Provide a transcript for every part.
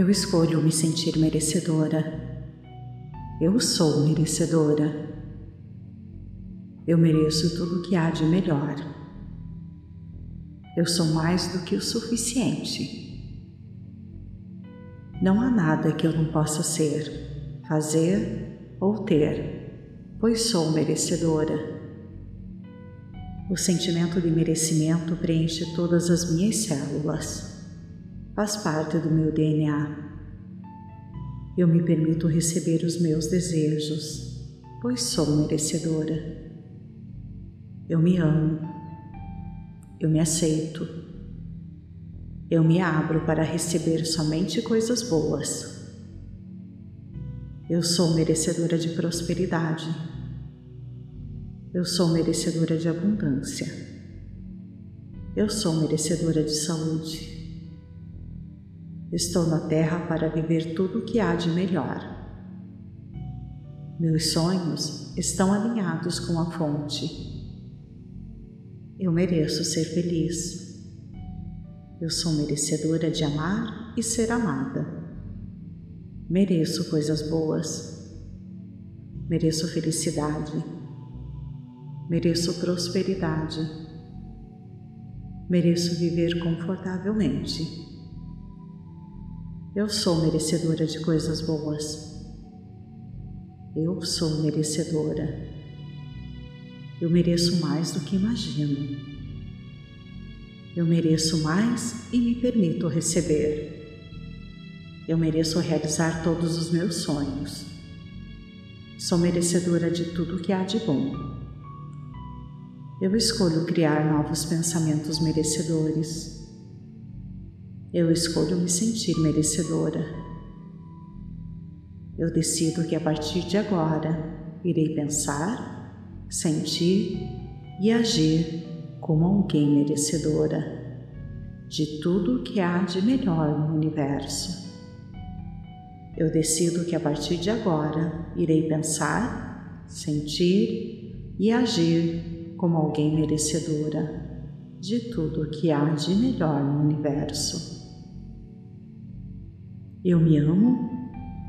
Eu escolho me sentir merecedora. Eu sou merecedora. Eu mereço tudo o que há de melhor. Eu sou mais do que o suficiente. Não há nada que eu não possa ser, fazer ou ter, pois sou merecedora. O sentimento de merecimento preenche todas as minhas células faz parte do meu DNA. Eu me permito receber os meus desejos, pois sou merecedora. Eu me amo, eu me aceito, eu me abro para receber somente coisas boas. Eu sou merecedora de prosperidade. Eu sou merecedora de abundância. Eu sou merecedora de saúde. Estou na Terra para viver tudo o que há de melhor. Meus sonhos estão alinhados com a fonte. Eu mereço ser feliz. Eu sou merecedora de amar e ser amada. Mereço coisas boas. Mereço felicidade. Mereço prosperidade. Mereço viver confortavelmente. Eu sou merecedora de coisas boas. Eu sou merecedora. Eu mereço mais do que imagino. Eu mereço mais e me permito receber. Eu mereço realizar todos os meus sonhos. Sou merecedora de tudo que há de bom. Eu escolho criar novos pensamentos merecedores. Eu escolho me sentir merecedora. Eu decido que a partir de agora irei pensar, sentir e agir como alguém merecedora de tudo que há de melhor no universo. Eu decido que a partir de agora irei pensar, sentir e agir como alguém merecedora de tudo que há de melhor no universo. Eu me amo,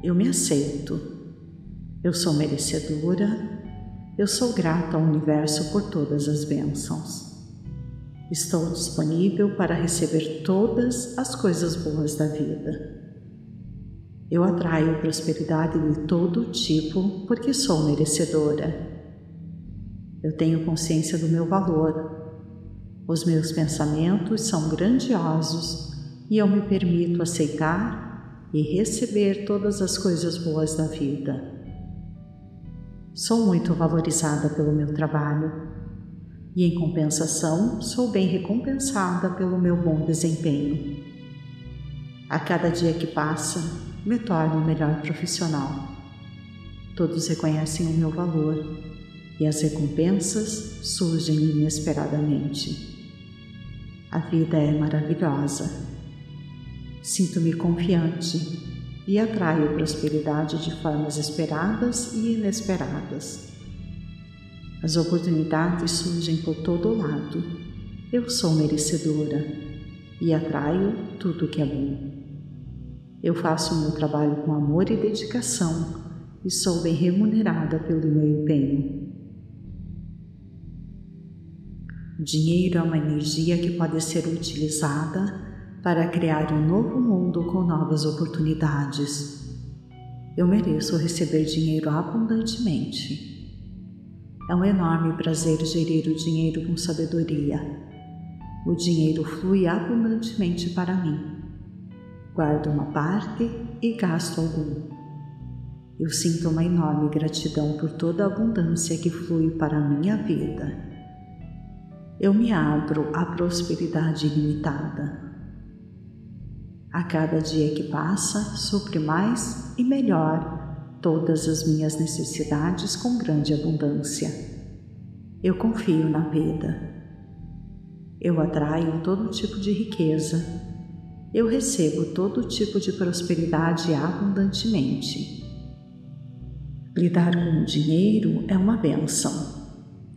eu me aceito, eu sou merecedora, eu sou grata ao universo por todas as bênçãos. Estou disponível para receber todas as coisas boas da vida. Eu atraio prosperidade de todo tipo porque sou merecedora. Eu tenho consciência do meu valor. Os meus pensamentos são grandiosos e eu me permito aceitar e receber todas as coisas boas da vida. Sou muito valorizada pelo meu trabalho e, em compensação, sou bem recompensada pelo meu bom desempenho. A cada dia que passa, me torno um melhor profissional. Todos reconhecem o meu valor e as recompensas surgem inesperadamente. A vida é maravilhosa Sinto-me confiante e atraio prosperidade de formas esperadas e inesperadas. As oportunidades surgem por todo lado. Eu sou merecedora e atraio tudo que é bom. Eu faço o meu trabalho com amor e dedicação e sou bem remunerada pelo meu empenho. Dinheiro é uma energia que pode ser utilizada para criar um novo mundo com novas oportunidades. Eu mereço receber dinheiro abundantemente. É um enorme prazer gerir o dinheiro com sabedoria. O dinheiro flui abundantemente para mim. Guardo uma parte e gasto algum. Eu sinto uma enorme gratidão por toda a abundância que flui para a minha vida. Eu me abro à prosperidade ilimitada. A cada dia que passa, supre mais e melhor todas as minhas necessidades com grande abundância. Eu confio na vida. Eu atraio todo tipo de riqueza. Eu recebo todo tipo de prosperidade abundantemente. Lidar com o dinheiro é uma benção.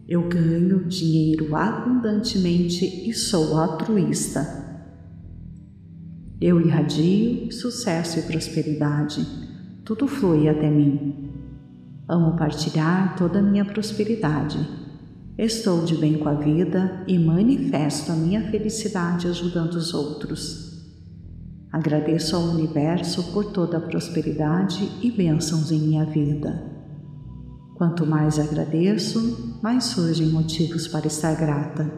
Eu ganho dinheiro abundantemente e sou altruísta. Eu irradio sucesso e prosperidade. Tudo flui até mim. Amo partilhar toda a minha prosperidade. Estou de bem com a vida e manifesto a minha felicidade ajudando os outros. Agradeço ao universo por toda a prosperidade e bênçãos em minha vida. Quanto mais agradeço, mais surgem motivos para estar grata.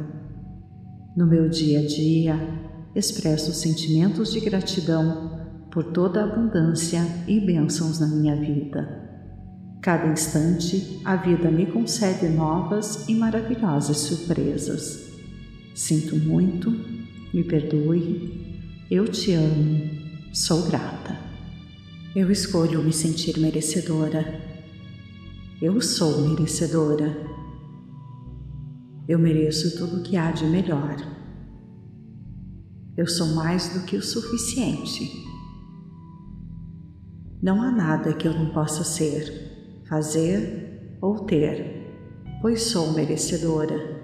No meu dia a dia, expresso sentimentos de gratidão por toda a abundância e bênçãos na minha vida. Cada instante, a vida me concede novas e maravilhosas surpresas. Sinto muito, me perdoe, eu te amo, sou grata. Eu escolho me sentir merecedora. Eu sou merecedora. Eu mereço tudo o que há de melhor. Eu sou mais do que o suficiente. Não há nada que eu não possa ser fazer ou ter, pois sou merecedora.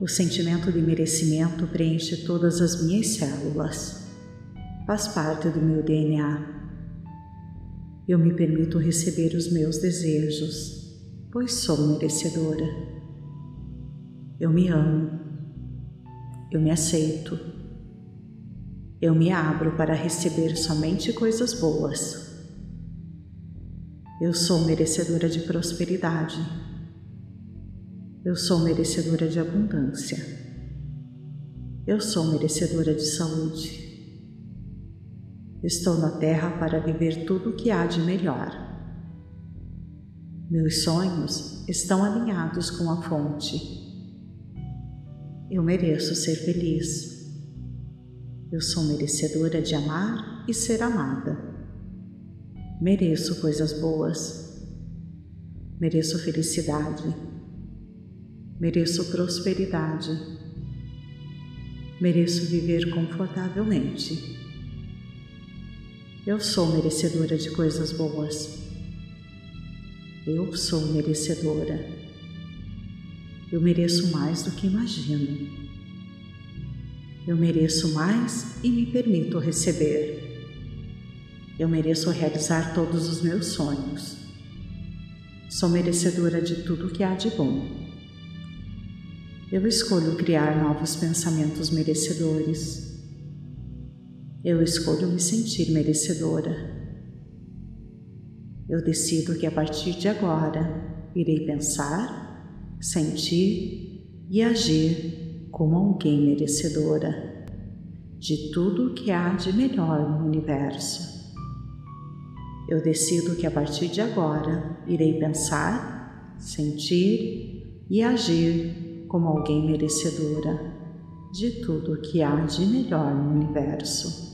O sentimento de merecimento preenche todas as minhas células. Faz parte do meu DNA. Eu me permito receber os meus desejos, pois sou merecedora. Eu me amo. Eu me aceito. Eu me abro para receber somente coisas boas eu sou merecedora de prosperidade. Eu sou merecedora de abundância. Eu sou merecedora de saúde. Estou na Terra para viver tudo o que há de melhor. Meus sonhos estão alinhados com a fonte. Eu mereço ser feliz. Eu sou merecedora de amar e ser amada. Mereço coisas boas. Mereço felicidade. Mereço prosperidade. Mereço viver confortavelmente. Eu sou merecedora de coisas boas. Eu sou merecedora. Eu mereço mais do que imagino. Eu mereço mais e me permito receber. Eu mereço realizar todos os meus sonhos. Sou merecedora de tudo que há de bom. Eu escolho criar novos pensamentos merecedores. Eu escolho me sentir merecedora. Eu decido que a partir de agora irei pensar, sentir e agir como alguém merecedora de tudo o que há de melhor no universo. Eu decido que a partir de agora irei pensar, sentir e agir como alguém merecedora de tudo o que há de melhor no universo.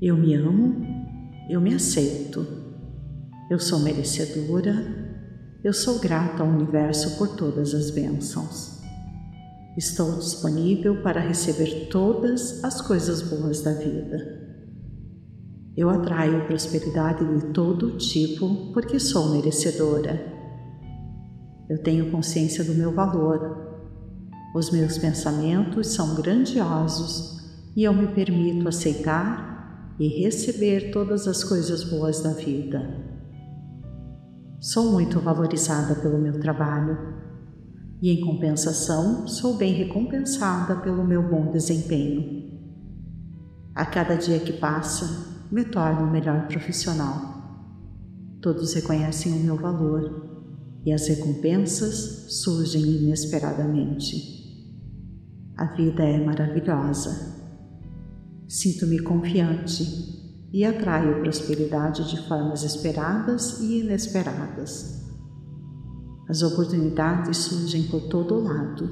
Eu me amo, eu me aceito, eu sou merecedora, eu sou grata ao universo por todas as bênçãos. Estou disponível para receber todas as coisas boas da vida. Eu atraio prosperidade de todo tipo porque sou merecedora. Eu tenho consciência do meu valor. Os meus pensamentos são grandiosos e eu me permito aceitar e receber todas as coisas boas da vida. Sou muito valorizada pelo meu trabalho e, em compensação, sou bem recompensada pelo meu bom desempenho. A cada dia que passa, me torno um melhor profissional. Todos reconhecem o meu valor e as recompensas surgem inesperadamente. A vida é maravilhosa. Sinto-me confiante e atraio prosperidade de formas esperadas e inesperadas. As oportunidades surgem por todo lado.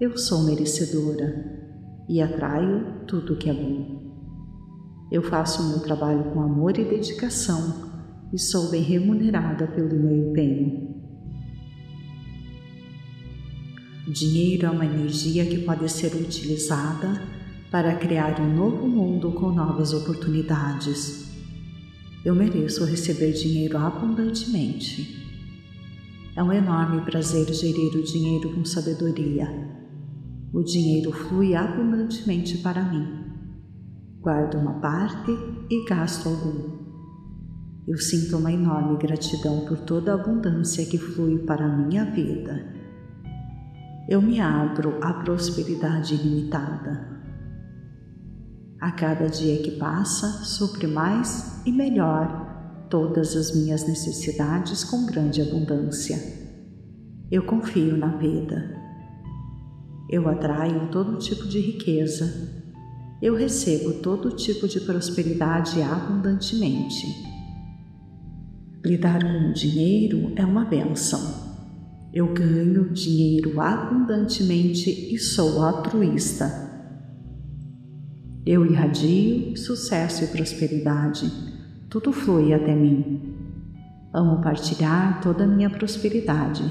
Eu sou merecedora e atraio tudo que é bom. Eu faço o meu trabalho com amor e dedicação e sou bem remunerada pelo meu empenho. Dinheiro é uma energia que pode ser utilizada para criar um novo mundo com novas oportunidades. Eu mereço receber dinheiro abundantemente. É um enorme prazer gerir o dinheiro com sabedoria. o dinheiro flui abundantemente para mim. Guardo uma parte e gasto algum. Eu sinto uma enorme gratidão por toda a abundância que flui para a minha vida. Eu me abro à prosperidade ilimitada. A cada dia que passa, supre mais e melhor todas as minhas necessidades com grande abundância. Eu confio na vida. Eu atraio todo tipo de riqueza. Eu recebo todo tipo de prosperidade abundantemente. Lidar com o dinheiro é uma benção. Eu ganho dinheiro abundantemente e sou altruísta. Eu irradio sucesso e prosperidade. Tudo flui até mim. Amo partilhar toda a minha prosperidade.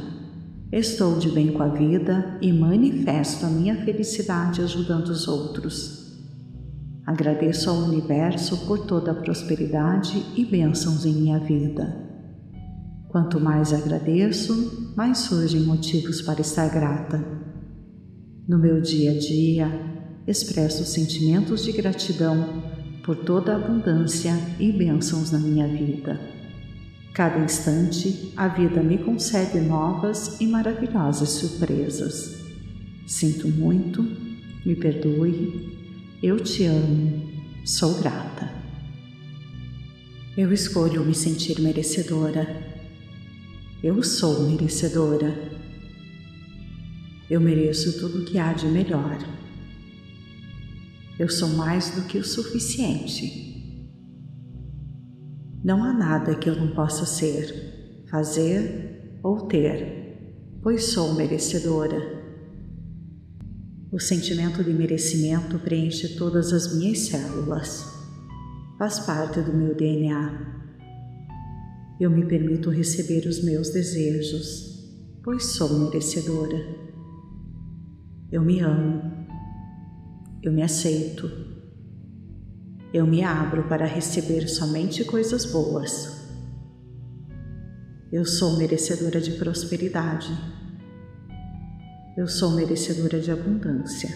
Estou de bem com a vida e manifesto a minha felicidade ajudando os outros. Agradeço ao universo por toda a prosperidade e bênçãos em minha vida. Quanto mais agradeço, mais surgem motivos para estar grata. No meu dia a dia, expresso sentimentos de gratidão por toda a abundância e bênçãos na minha vida. Cada instante, a vida me concede novas e maravilhosas surpresas. Sinto muito, me perdoe, eu te amo, sou grata. Eu escolho me sentir merecedora. Eu sou merecedora. Eu mereço tudo o que há de melhor. Eu sou mais do que o suficiente. Não há nada que eu não possa ser, fazer ou ter, pois sou merecedora. O sentimento de merecimento preenche todas as minhas células. Faz parte do meu DNA. Eu me permito receber os meus desejos, pois sou merecedora. Eu me amo eu me aceito. Eu me abro para receber somente coisas boas. Eu sou merecedora de prosperidade. Eu sou merecedora de abundância.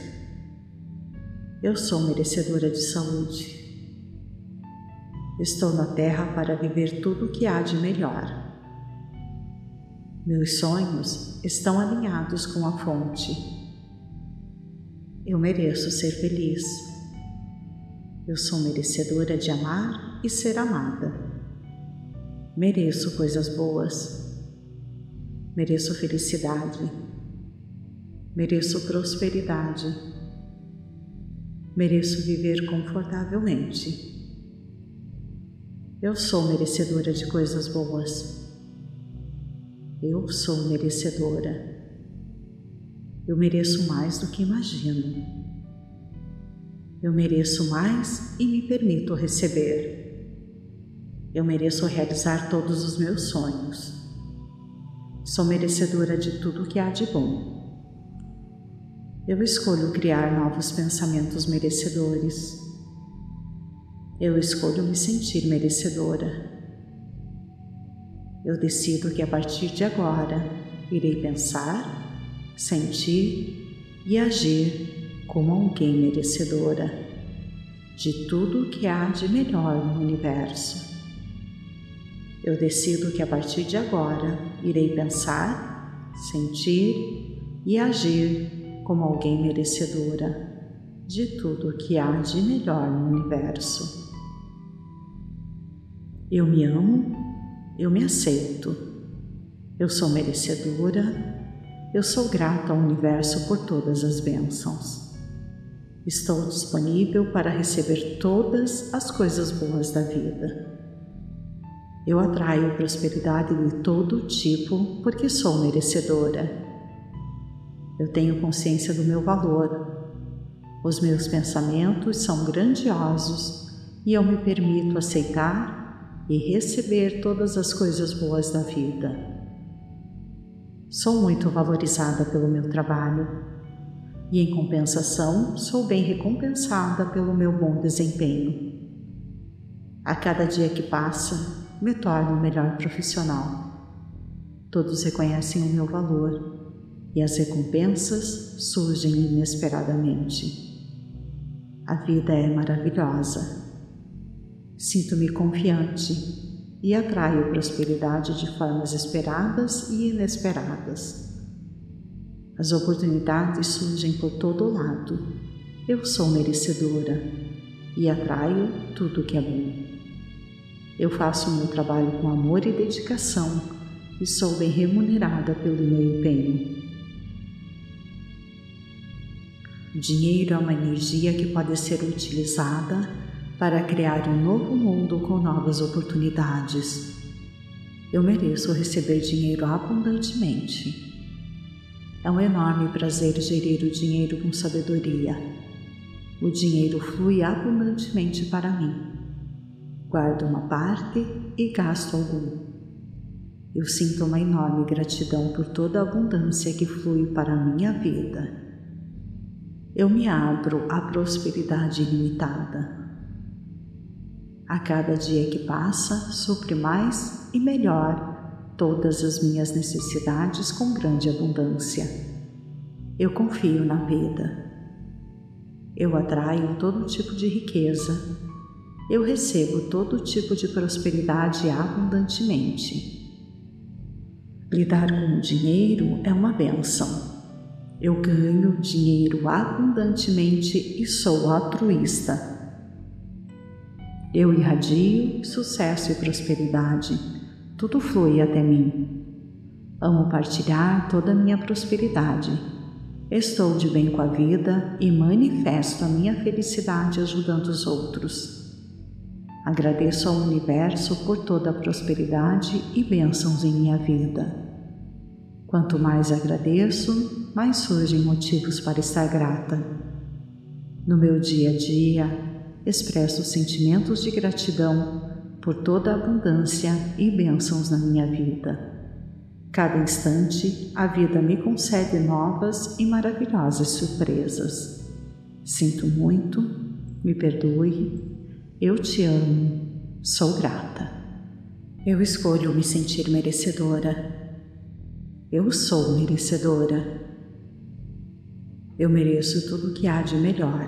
Eu sou merecedora de saúde. Estou na Terra para viver tudo o que há de melhor. Meus sonhos estão alinhados com a fonte eu mereço ser feliz. Eu sou merecedora de amar e ser amada. Mereço coisas boas. Mereço felicidade. Mereço prosperidade. Mereço viver confortavelmente. Eu sou merecedora de coisas boas. Eu sou merecedora. Eu mereço mais do que imagino. Eu mereço mais e me permito receber. Eu mereço realizar todos os meus sonhos. Sou merecedora de tudo que há de bom. Eu escolho criar novos pensamentos merecedores. Eu escolho me sentir merecedora. Eu decido que a partir de agora irei pensar sentir e agir como alguém merecedora de tudo o que há de melhor no universo. Eu decido que a partir de agora irei pensar, sentir e agir como alguém merecedora de tudo o que há de melhor no universo. Eu me amo, eu me aceito, eu sou merecedora eu sou grata ao universo por todas as bênçãos. Estou disponível para receber todas as coisas boas da vida. Eu atraio prosperidade de todo tipo porque sou merecedora. Eu tenho consciência do meu valor. Os meus pensamentos são grandiosos e eu me permito aceitar e receber todas as coisas boas da vida. Sou muito valorizada pelo meu trabalho e, em compensação, sou bem recompensada pelo meu bom desempenho. A cada dia que passa, me torno um melhor profissional. Todos reconhecem o meu valor e as recompensas surgem inesperadamente. A vida é maravilhosa. Sinto-me confiante e atraio prosperidade de formas esperadas e inesperadas. As oportunidades surgem por todo lado. Eu sou merecedora e atraio tudo que é bom. Eu faço o meu trabalho com amor e dedicação e sou bem remunerada pelo meu empenho. Dinheiro é uma energia que pode ser utilizada para criar um novo mundo com novas oportunidades. Eu mereço receber dinheiro abundantemente. É um enorme prazer gerir o dinheiro com sabedoria. O dinheiro flui abundantemente para mim. Guardo uma parte e gasto algum. Eu sinto uma enorme gratidão por toda a abundância que flui para a minha vida eu me abro à prosperidade ilimitada. A cada dia que passa, supre mais e melhor todas as minhas necessidades com grande abundância. Eu confio na vida. Eu atraio todo tipo de riqueza. Eu recebo todo tipo de prosperidade abundantemente. Lidar com o dinheiro é uma benção eu ganho dinheiro abundantemente e sou altruísta. Eu irradio sucesso e prosperidade. Tudo flui até mim. Amo partilhar toda a minha prosperidade. Estou de bem com a vida e manifesto a minha felicidade ajudando os outros. Agradeço ao universo por toda a prosperidade e bênçãos em minha vida. Quanto mais agradeço, mais surgem motivos para estar grata. No meu dia a dia, expresso sentimentos de gratidão por toda a abundância e bênçãos na minha vida. Cada instante, a vida me concede novas e maravilhosas surpresas. Sinto muito, me perdoe, eu te amo, sou grata. Eu escolho me sentir merecedora eu sou merecedora. Eu mereço tudo o que há de melhor.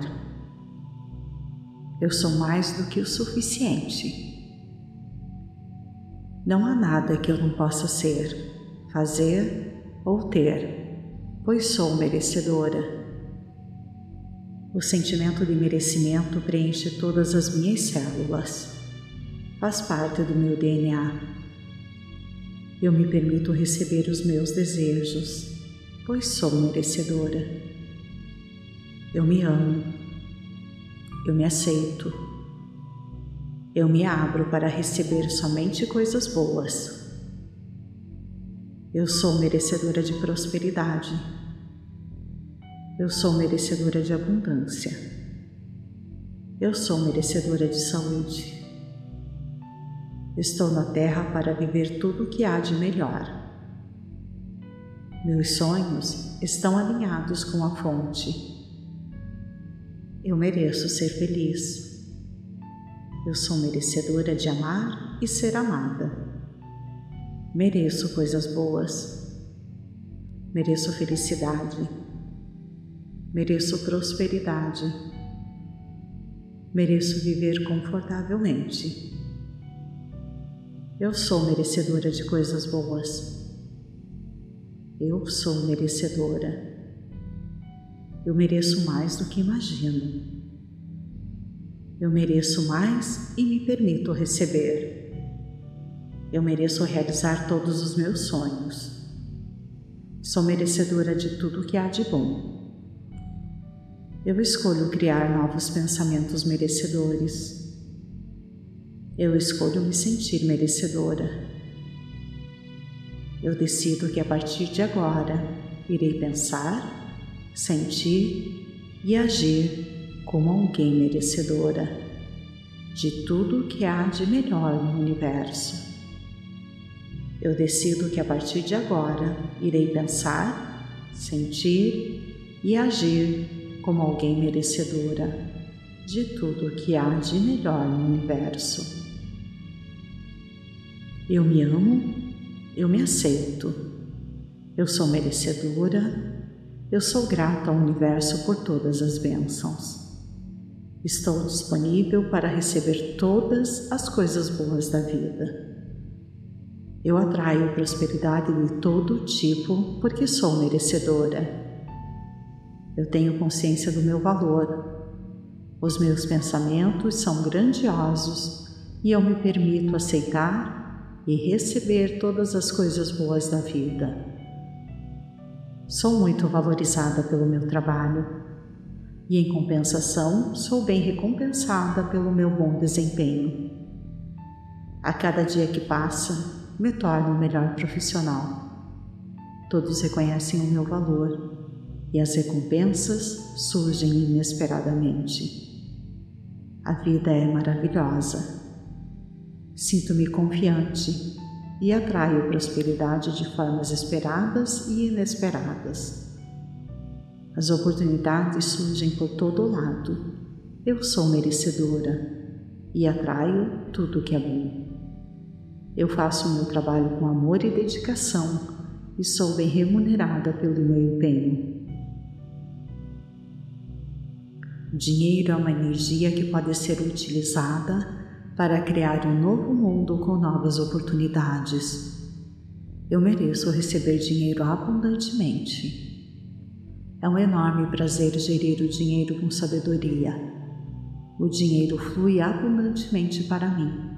Eu sou mais do que o suficiente. Não há nada que eu não possa ser, fazer ou ter, pois sou merecedora. O sentimento de merecimento preenche todas as minhas células. Faz parte do meu DNA eu me permito receber os meus desejos, pois sou merecedora. Eu me amo, eu me aceito, eu me abro para receber somente coisas boas. Eu sou merecedora de prosperidade. Eu sou merecedora de abundância. Eu sou merecedora de saúde. Estou na Terra para viver tudo o que há de melhor. Meus sonhos estão alinhados com a fonte. Eu mereço ser feliz. Eu sou merecedora de amar e ser amada. Mereço coisas boas. Mereço felicidade. Mereço prosperidade. Mereço viver confortavelmente. Eu sou merecedora de coisas boas. Eu sou merecedora. Eu mereço mais do que imagino. Eu mereço mais e me permito receber. Eu mereço realizar todos os meus sonhos. Sou merecedora de tudo que há de bom. Eu escolho criar novos pensamentos merecedores. Eu escolho me sentir merecedora. Eu decido que a partir de agora irei pensar, sentir e agir como alguém merecedora de tudo o que há de melhor no universo. Eu decido que a partir de agora irei pensar, sentir e agir como alguém merecedora de tudo o que há de melhor no universo. Eu me amo, eu me aceito, Eu sou merecedora, eu sou grata ao universo por todas as bênçãos. Estou disponível para receber todas as coisas boas da vida. Eu atraio prosperidade de todo tipo porque sou merecedora. Eu tenho consciência do meu valor. Os meus pensamentos são grandiosos e eu me permito aceitar e receber todas as coisas boas da vida. Sou muito valorizada pelo meu trabalho e, em compensação, sou bem recompensada pelo meu bom desempenho. A cada dia que passa, me torno um melhor profissional. Todos reconhecem o meu valor e as recompensas surgem inesperadamente. A vida é maravilhosa. Sinto-me confiante e atraio prosperidade de formas esperadas e inesperadas. As oportunidades surgem por todo lado. Eu sou merecedora e atraio tudo que é bom. Eu faço o meu trabalho com amor e dedicação e sou bem remunerada pelo meu empenho. Dinheiro é uma energia que pode ser utilizada para criar um novo mundo com novas oportunidades. Eu mereço receber dinheiro abundantemente. É um enorme prazer gerir o dinheiro com sabedoria. O dinheiro flui abundantemente para mim.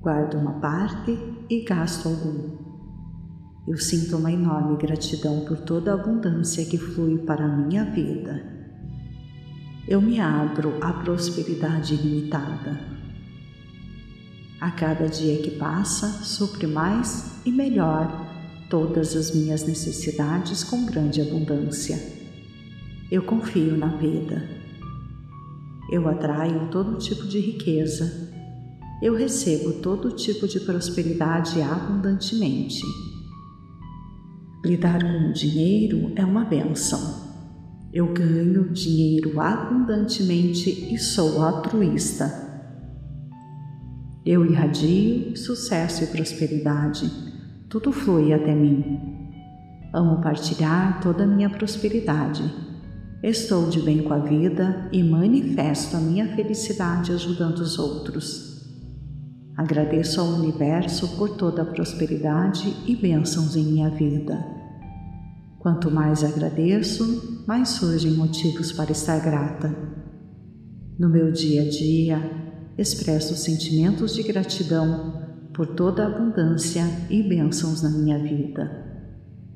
Guardo uma parte e gasto algum. Eu sinto uma enorme gratidão por toda a abundância que flui para a minha vida. Eu me abro à prosperidade ilimitada. A cada dia que passa, supre mais e melhor todas as minhas necessidades com grande abundância. Eu confio na vida. Eu atraio todo tipo de riqueza. Eu recebo todo tipo de prosperidade abundantemente. Lidar com o dinheiro é uma benção. Eu ganho dinheiro abundantemente e sou altruísta. Eu irradio sucesso e prosperidade tudo flui até mim. Amo partilhar toda a minha prosperidade. Estou de bem com a vida e manifesto a minha felicidade ajudando os outros. Agradeço ao universo por toda a prosperidade e bênçãos em minha vida. Quanto mais agradeço, mais surgem motivos para estar grata. No meu dia a dia, expresso sentimentos de gratidão por toda a abundância e bênçãos na minha vida.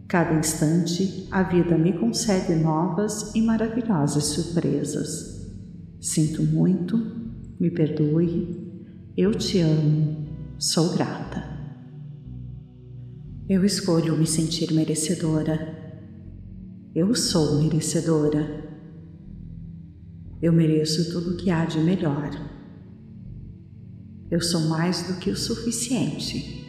Cada instante, a vida me concede novas e maravilhosas surpresas. Sinto muito, me perdoe, eu te amo, sou grata. Eu escolho me sentir merecedora. Eu sou merecedora. Eu mereço tudo o que há de melhor. Eu sou mais do que o suficiente.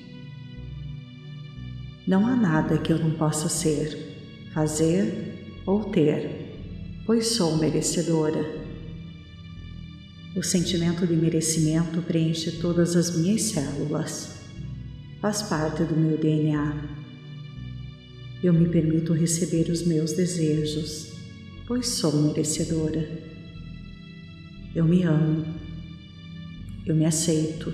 Não há nada que eu não possa ser, fazer ou ter, pois sou merecedora. O sentimento de merecimento preenche todas as minhas células. Faz parte do meu DNA. Eu me permito receber os meus desejos, pois sou merecedora. Eu me amo eu me aceito.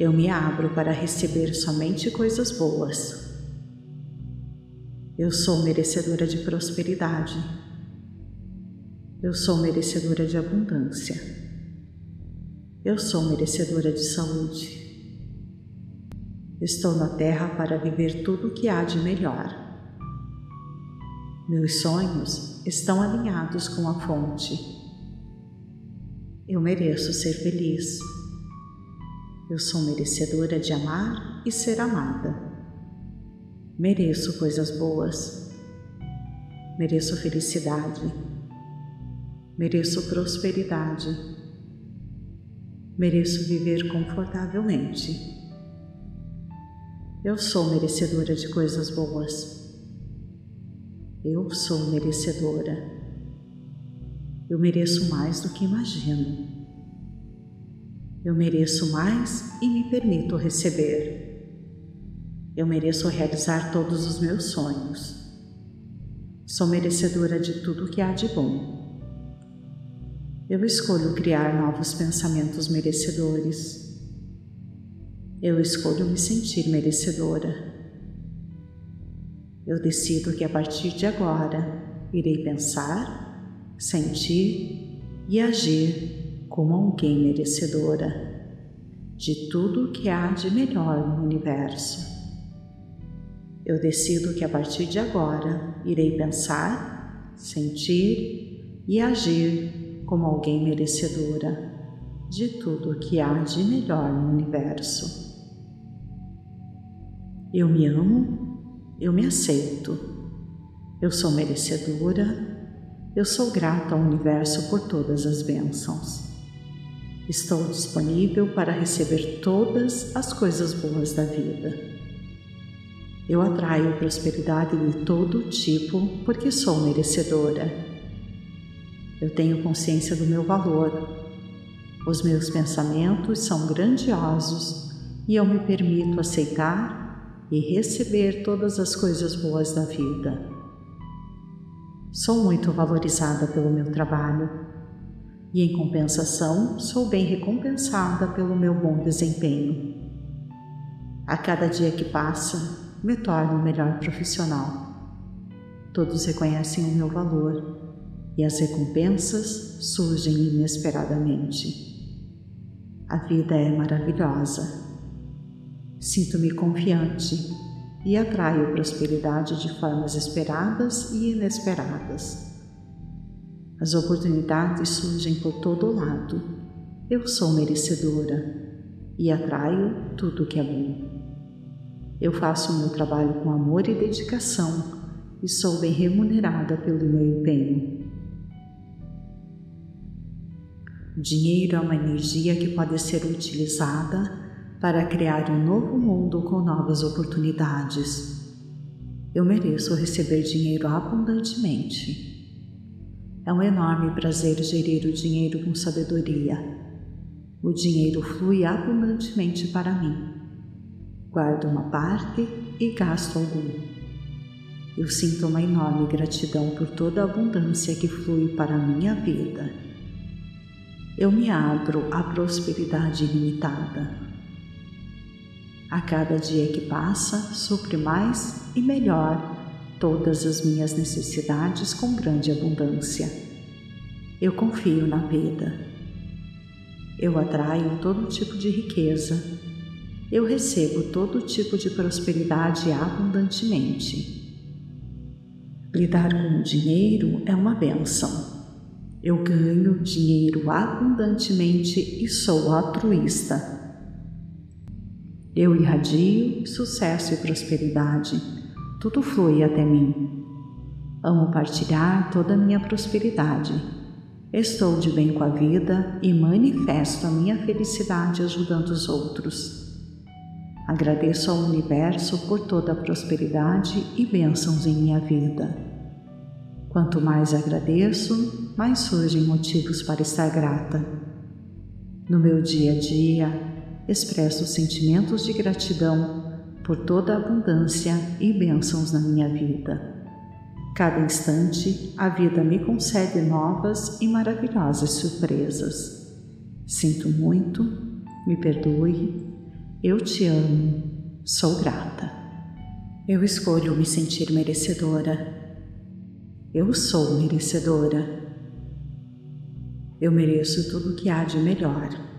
Eu me abro para receber somente coisas boas. Eu sou merecedora de prosperidade. Eu sou merecedora de abundância. Eu sou merecedora de saúde. Estou na Terra para viver tudo o que há de melhor. Meus sonhos estão alinhados com a fonte eu mereço ser feliz. Eu sou merecedora de amar e ser amada. Mereço coisas boas. Mereço felicidade. Mereço prosperidade. Mereço viver confortavelmente. Eu sou merecedora de coisas boas. Eu sou merecedora. Eu mereço mais do que imagino. Eu mereço mais e me permito receber. Eu mereço realizar todos os meus sonhos. Sou merecedora de tudo que há de bom. Eu escolho criar novos pensamentos merecedores. Eu escolho me sentir merecedora. Eu decido que a partir de agora irei pensar, sentir e agir como alguém merecedora de tudo o que há de melhor no universo. Eu decido que a partir de agora irei pensar, sentir e agir como alguém merecedora de tudo o que há de melhor no universo. Eu me amo, eu me aceito, eu sou merecedora, eu sou grata ao universo por todas as bênçãos. Estou disponível para receber todas as coisas boas da vida. Eu atraio prosperidade de todo tipo porque sou merecedora. Eu tenho consciência do meu valor. Os meus pensamentos são grandiosos e eu me permito aceitar e receber todas as coisas boas da vida. Sou muito valorizada pelo meu trabalho e, em compensação, sou bem recompensada pelo meu bom desempenho. A cada dia que passa, me torno um melhor profissional. Todos reconhecem o meu valor e as recompensas surgem inesperadamente. A vida é maravilhosa. Sinto-me confiante e atraio prosperidade de formas esperadas e inesperadas. As oportunidades surgem por todo lado. Eu sou merecedora e atraio tudo que é bom. Eu faço o meu trabalho com amor e dedicação e sou bem remunerada pelo meu empenho. Dinheiro é uma energia que pode ser utilizada para criar um novo mundo com novas oportunidades. Eu mereço receber dinheiro abundantemente. É um enorme prazer gerir o dinheiro com sabedoria. O dinheiro flui abundantemente para mim. Guardo uma parte e gasto algum. Eu sinto uma enorme gratidão por toda a abundância que flui para a minha vida. Eu me abro à prosperidade ilimitada. A cada dia que passa, supre mais e melhor todas as minhas necessidades com grande abundância. Eu confio na vida. Eu atraio todo tipo de riqueza. Eu recebo todo tipo de prosperidade abundantemente. Lidar com o dinheiro é uma benção. Eu ganho dinheiro abundantemente e sou altruísta. Eu irradio sucesso e prosperidade tudo flui até mim. Amo partilhar toda a minha prosperidade. Estou de bem com a vida e manifesto a minha felicidade ajudando os outros. Agradeço ao universo por toda a prosperidade e bênçãos em minha vida. Quanto mais agradeço, mais surgem motivos para estar grata. No meu dia a dia, expresso sentimentos de gratidão por toda a abundância e bênçãos na minha vida. Cada instante, a vida me concede novas e maravilhosas surpresas. Sinto muito, me perdoe, eu te amo, sou grata. Eu escolho me sentir merecedora. Eu sou merecedora. Eu mereço tudo o que há de melhor.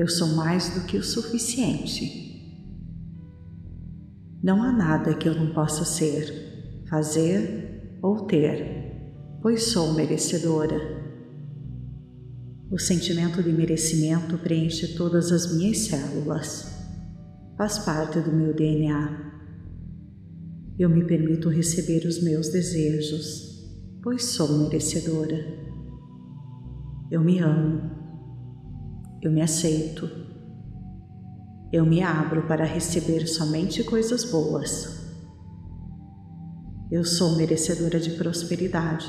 Eu sou mais do que o suficiente. Não há nada que eu não possa ser, fazer ou ter, pois sou merecedora. O sentimento de merecimento preenche todas as minhas células. Faz parte do meu DNA. Eu me permito receber os meus desejos, pois sou merecedora. Eu me amo. Eu me aceito eu me abro para receber somente coisas boas. Eu sou merecedora de prosperidade.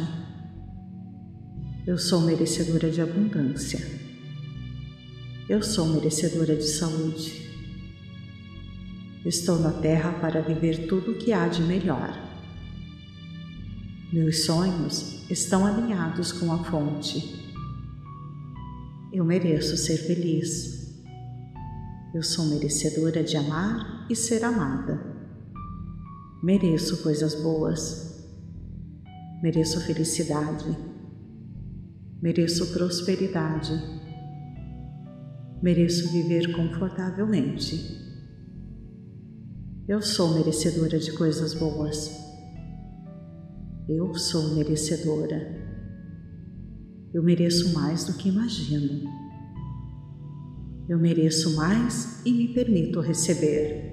Eu sou merecedora de abundância. Eu sou merecedora de saúde. Estou na Terra para viver tudo o que há de melhor. Meus sonhos estão alinhados com a fonte. Eu mereço ser feliz. Eu sou merecedora de amar e ser amada. Mereço coisas boas. Mereço felicidade. Mereço prosperidade. Mereço viver confortavelmente. Eu sou merecedora de coisas boas. Eu sou merecedora. Eu mereço mais do que imagino. Eu mereço mais e me permito receber.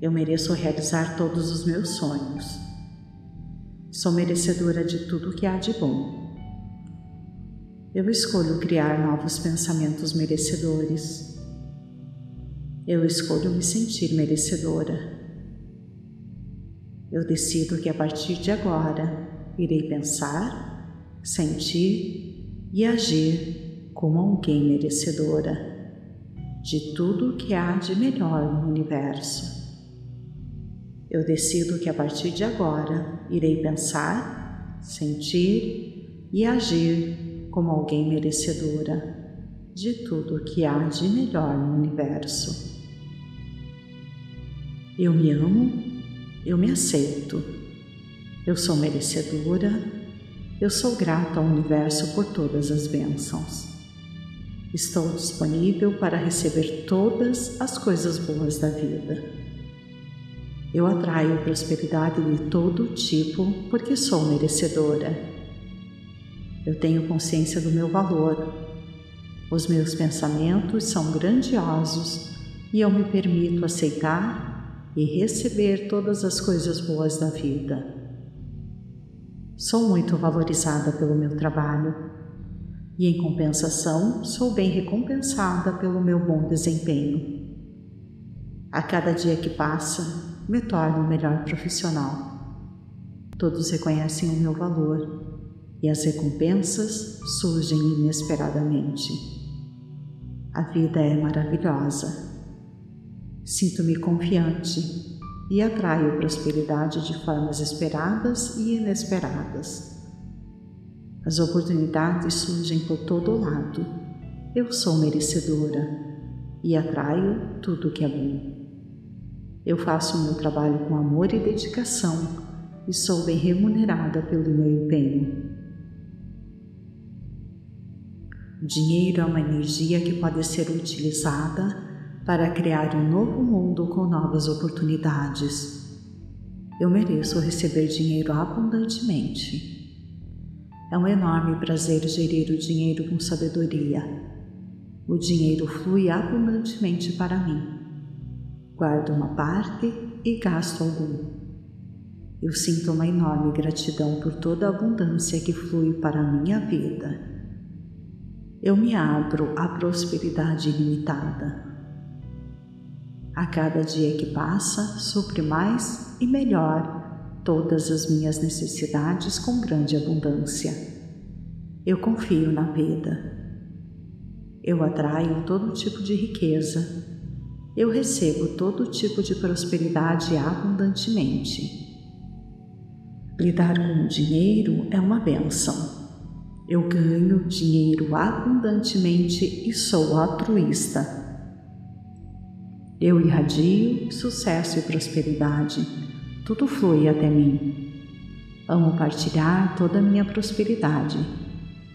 Eu mereço realizar todos os meus sonhos. Sou merecedora de tudo que há de bom. Eu escolho criar novos pensamentos merecedores. Eu escolho me sentir merecedora. Eu decido que a partir de agora irei pensar, sentir e agir como alguém merecedora de tudo que há de melhor no universo. Eu decido que a partir de agora irei pensar, sentir e agir como alguém merecedora de tudo que há de melhor no universo. Eu me amo, eu me aceito, eu sou merecedora, eu sou grata ao universo por todas as bênçãos. Estou disponível para receber todas as coisas boas da vida. Eu atraio prosperidade de todo tipo porque sou merecedora. Eu tenho consciência do meu valor. Os meus pensamentos são grandiosos e eu me permito aceitar e receber todas as coisas boas da vida. Sou muito valorizada pelo meu trabalho e, em compensação, sou bem recompensada pelo meu bom desempenho. A cada dia que passa, me torno um melhor profissional. Todos reconhecem o meu valor e as recompensas surgem inesperadamente. A vida é maravilhosa Sinto-me confiante e atraio prosperidade de formas esperadas e inesperadas. As oportunidades surgem por todo lado. Eu sou merecedora e atraio tudo que é bom. Eu faço o meu trabalho com amor e dedicação e sou bem remunerada pelo meu empenho. O dinheiro é uma energia que pode ser utilizada para criar um novo mundo com novas oportunidades. Eu mereço receber dinheiro abundantemente. É um enorme prazer gerir o dinheiro com sabedoria. O dinheiro flui abundantemente para mim. Guardo uma parte e gasto algum. Eu sinto uma enorme gratidão por toda a abundância que flui para a minha vida. Eu me abro à prosperidade ilimitada. A cada dia que passa, supre mais e melhor todas as minhas necessidades com grande abundância. Eu confio na vida. Eu atraio todo tipo de riqueza. Eu recebo todo tipo de prosperidade abundantemente. Lidar com o dinheiro é uma benção. Eu ganho dinheiro abundantemente e sou altruísta. Eu irradio sucesso e prosperidade. Tudo flui até mim. Amo partilhar toda a minha prosperidade.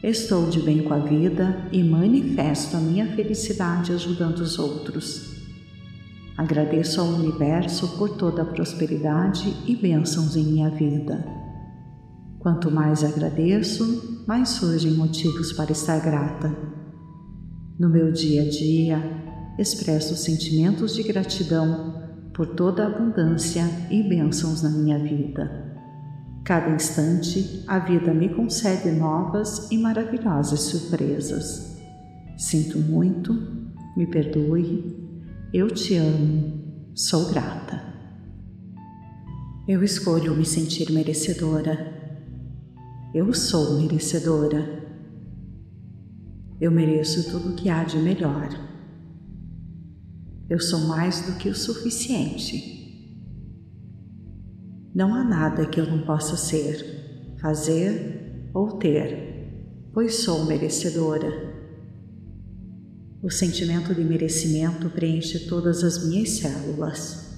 Estou de bem com a vida e manifesto a minha felicidade ajudando os outros. Agradeço ao universo por toda a prosperidade e bênçãos em minha vida. Quanto mais agradeço, mais surgem motivos para estar grata. No meu dia a dia, expresso sentimentos de gratidão por toda a abundância e bênçãos na minha vida. Cada instante, a vida me concede novas e maravilhosas surpresas. Sinto muito, me perdoe, eu te amo, sou grata. Eu escolho me sentir merecedora. Eu sou merecedora. Eu mereço tudo o que há de melhor. Eu sou mais do que o suficiente. Não há nada que eu não possa ser, fazer ou ter, pois sou merecedora. O sentimento de merecimento preenche todas as minhas células.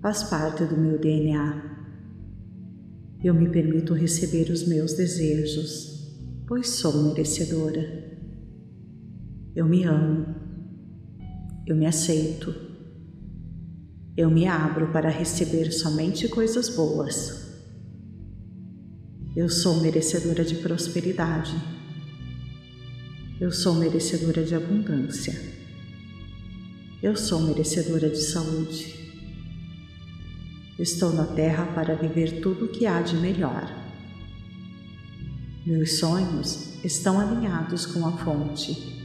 Faz parte do meu DNA. Eu me permito receber os meus desejos, pois sou merecedora. Eu me amo. Eu me aceito. Eu me abro para receber somente coisas boas. Eu sou merecedora de prosperidade. Eu sou merecedora de abundância. Eu sou merecedora de saúde. Estou na Terra para viver tudo o que há de melhor. Meus sonhos estão alinhados com a fonte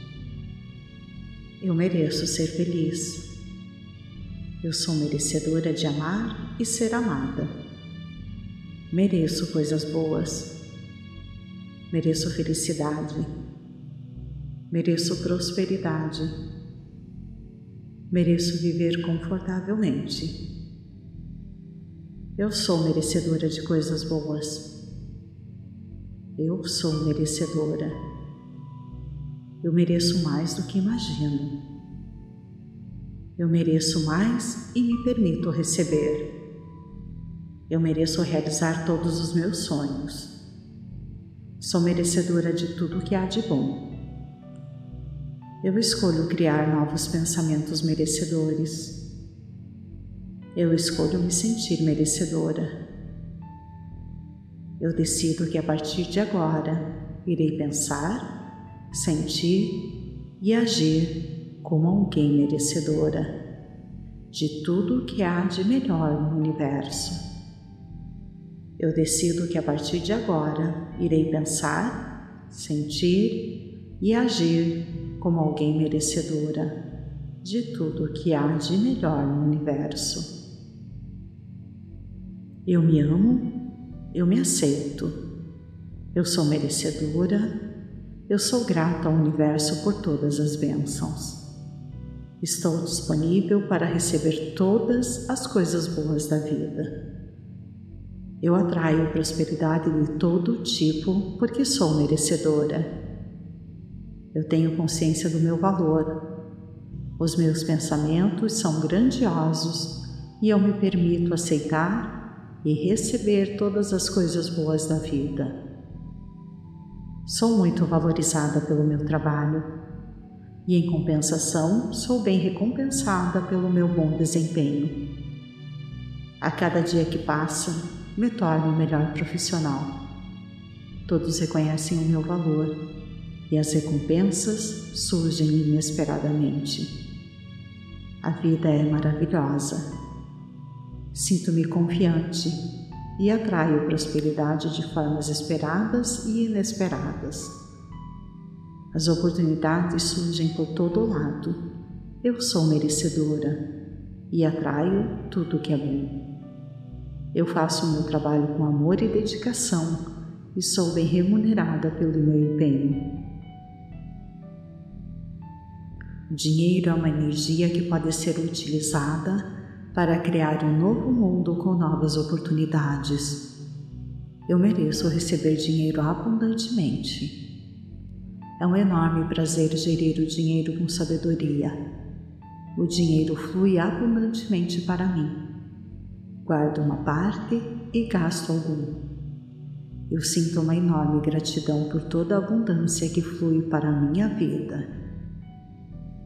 eu mereço ser feliz. Eu sou merecedora de amar e ser amada. Mereço coisas boas. Mereço felicidade. Mereço prosperidade. Mereço viver confortavelmente. Eu sou merecedora de coisas boas. Eu sou merecedora. Eu mereço mais do que imagino. Eu mereço mais e me permito receber. Eu mereço realizar todos os meus sonhos. Sou merecedora de tudo que há de bom. Eu escolho criar novos pensamentos merecedores. Eu escolho me sentir merecedora. Eu decido que a partir de agora irei pensar sentir e agir como alguém merecedora de tudo o que há de melhor no universo. Eu decido que a partir de agora irei pensar, sentir e agir como alguém merecedora de tudo o que há de melhor no universo. Eu me amo, eu me aceito, eu sou merecedora eu sou grata ao universo por todas as bênçãos. Estou disponível para receber todas as coisas boas da vida. Eu atraio prosperidade de todo tipo porque sou merecedora. Eu tenho consciência do meu valor. Os meus pensamentos são grandiosos e eu me permito aceitar e receber todas as coisas boas da vida. Sou muito valorizada pelo meu trabalho e, em compensação, sou bem recompensada pelo meu bom desempenho. A cada dia que passa, me torno um melhor profissional. Todos reconhecem o meu valor e as recompensas surgem inesperadamente. A vida é maravilhosa. Sinto-me confiante e atraio prosperidade de formas esperadas e inesperadas. As oportunidades surgem por todo lado. Eu sou merecedora e atraio tudo que é bom. Eu faço o meu trabalho com amor e dedicação e sou bem remunerada pelo meu empenho. O dinheiro é uma energia que pode ser utilizada para criar um novo mundo com novas oportunidades. Eu mereço receber dinheiro abundantemente. É um enorme prazer gerir o dinheiro com sabedoria. O dinheiro flui abundantemente para mim. Guardo uma parte e gasto algum. Eu sinto uma enorme gratidão por toda a abundância que flui para a minha vida.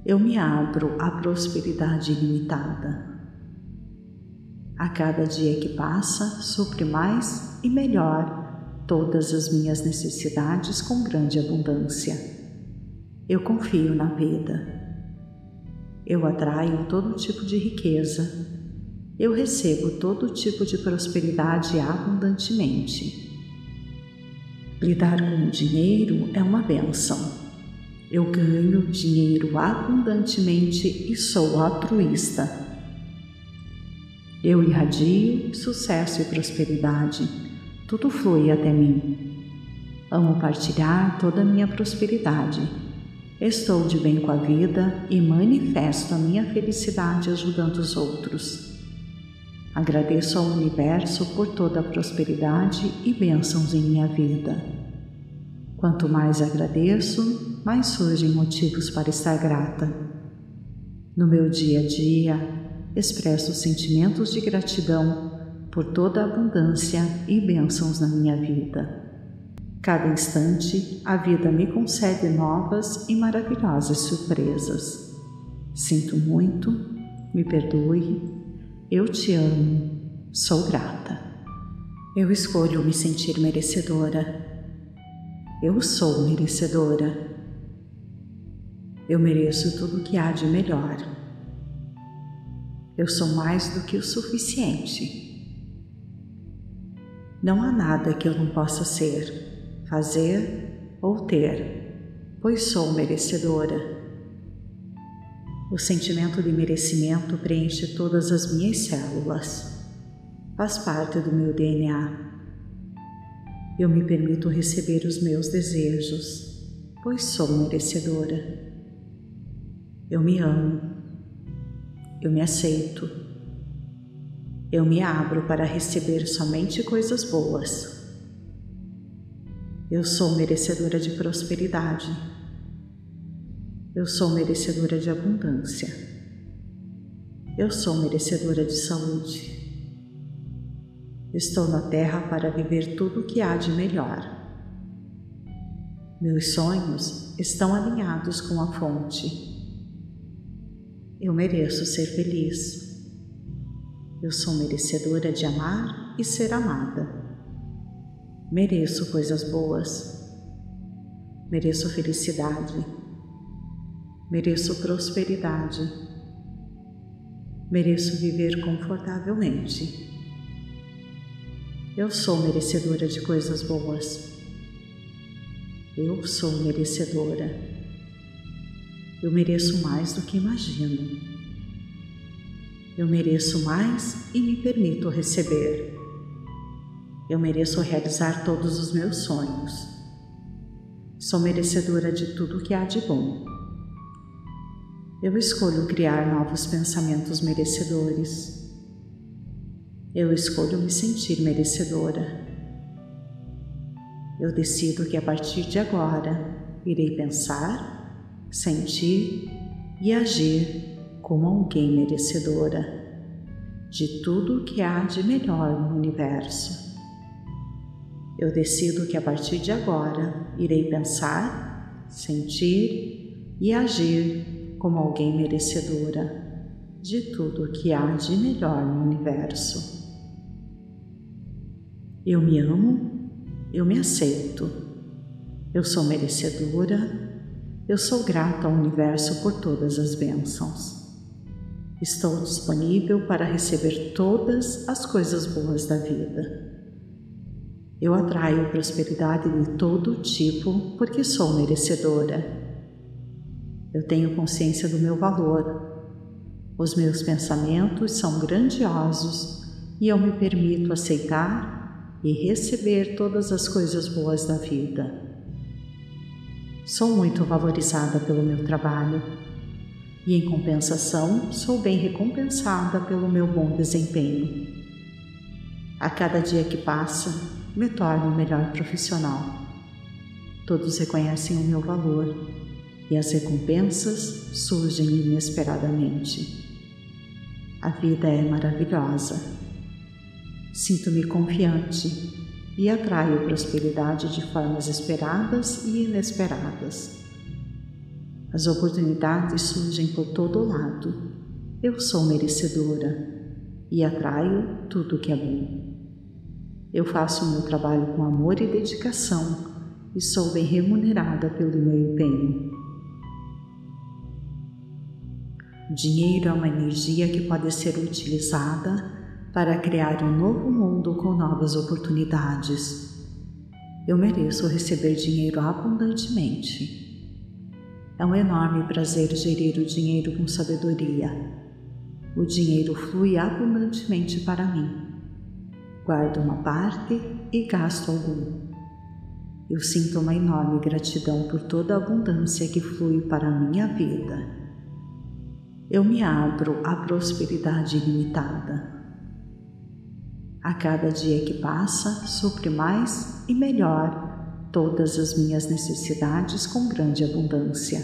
Eu me abro à prosperidade ilimitada. A cada dia que passa, supre mais e melhor todas as minhas necessidades com grande abundância. Eu confio na vida. Eu atraio todo tipo de riqueza. Eu recebo todo tipo de prosperidade abundantemente. Lidar com o dinheiro é uma benção. Eu ganho dinheiro abundantemente e sou altruísta. Eu irradio sucesso e prosperidade. Tudo flui até mim. Amo partilhar toda a minha prosperidade. Estou de bem com a vida e manifesto a minha felicidade ajudando os outros. Agradeço ao universo por toda a prosperidade e bênçãos em minha vida. Quanto mais agradeço, mais surgem motivos para estar grata. No meu dia a dia, expresso sentimentos de gratidão por toda a abundância e bênçãos na minha vida. Cada instante, a vida me concede novas e maravilhosas surpresas. Sinto muito, me perdoe, eu te amo, sou grata. Eu escolho me sentir merecedora. Eu sou merecedora. Eu mereço tudo o que há de melhor. Eu sou mais do que o suficiente. Não há nada que eu não possa ser fazer ou ter, pois sou merecedora. O sentimento de merecimento preenche todas as minhas células. Faz parte do meu DNA. Eu me permito receber os meus desejos, pois sou merecedora. Eu me amo. Eu me aceito. Eu me abro para receber somente coisas boas eu sou merecedora de prosperidade. Eu sou merecedora de abundância. Eu sou merecedora de saúde. Estou na Terra para viver tudo o que há de melhor. Meus sonhos estão alinhados com a fonte. Eu mereço ser feliz. Eu sou merecedora de amar e ser amada. Mereço coisas boas. Mereço felicidade. Mereço prosperidade. Mereço viver confortavelmente. Eu sou merecedora de coisas boas. Eu sou merecedora. Eu mereço mais do que imagino. Eu mereço mais e me permito receber. Eu mereço realizar todos os meus sonhos. Sou merecedora de tudo que há de bom. Eu escolho criar novos pensamentos merecedores. Eu escolho me sentir merecedora. Eu decido que a partir de agora irei pensar, sentir e agir como alguém merecedora de tudo que há de melhor no universo. Eu decido que a partir de agora irei pensar, sentir e agir como alguém merecedora de tudo o que há de melhor no universo. Eu me amo, eu me aceito, eu sou merecedora, eu sou grata ao universo por todas as bênçãos. Estou disponível para receber todas as coisas boas da vida. Eu atraio prosperidade de todo tipo porque sou merecedora. Eu tenho consciência do meu valor. Os meus pensamentos são grandiosos e eu me permito aceitar e receber todas as coisas boas da vida. Sou muito valorizada pelo meu trabalho e, em compensação, sou bem recompensada pelo meu bom desempenho. A cada dia que passa, me torno um melhor profissional. Todos reconhecem o meu valor e as recompensas surgem inesperadamente. A vida é maravilhosa. Sinto-me confiante e atraio prosperidade de formas esperadas e inesperadas. As oportunidades surgem por todo lado. Eu sou merecedora e atraio tudo que é bom. Eu faço o meu trabalho com amor e dedicação e sou bem remunerada pelo meu empenho. Dinheiro é uma energia que pode ser utilizada para criar um novo mundo com novas oportunidades. Eu mereço receber dinheiro abundantemente. É um enorme prazer gerir o dinheiro com sabedoria. O dinheiro flui abundantemente para mim guardo uma parte e gasto algum. eu sinto uma enorme gratidão por toda a abundância que flui para a minha vida. Eu me abro à prosperidade ilimitada. A cada dia que passa, supre mais e melhor todas as minhas necessidades com grande abundância.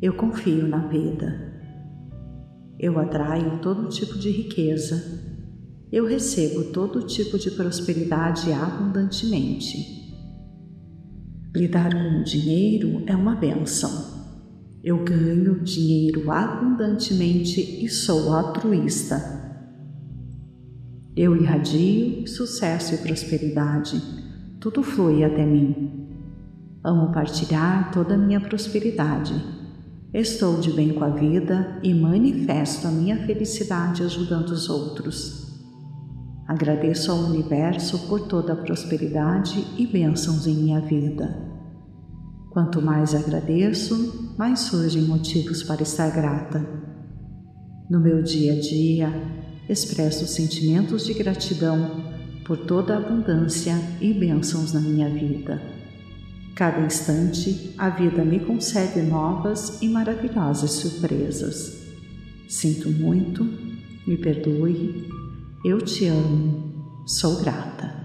Eu confio na vida. Eu atraio todo tipo de riqueza. Eu recebo todo tipo de prosperidade abundantemente. Lidar com o dinheiro é uma benção. Eu ganho dinheiro abundantemente e sou altruísta. Eu irradio sucesso e prosperidade. Tudo flui até mim. Amo partilhar toda a minha prosperidade. Estou de bem com a vida e manifesto a minha felicidade ajudando os outros. Agradeço ao universo por toda a prosperidade e bênçãos em minha vida. Quanto mais agradeço, mais surgem motivos para estar grata. No meu dia a dia, expresso sentimentos de gratidão por toda a abundância e bênçãos na minha vida. Cada instante, a vida me concede novas e maravilhosas surpresas. Sinto muito, me perdoe eu te amo, sou grata.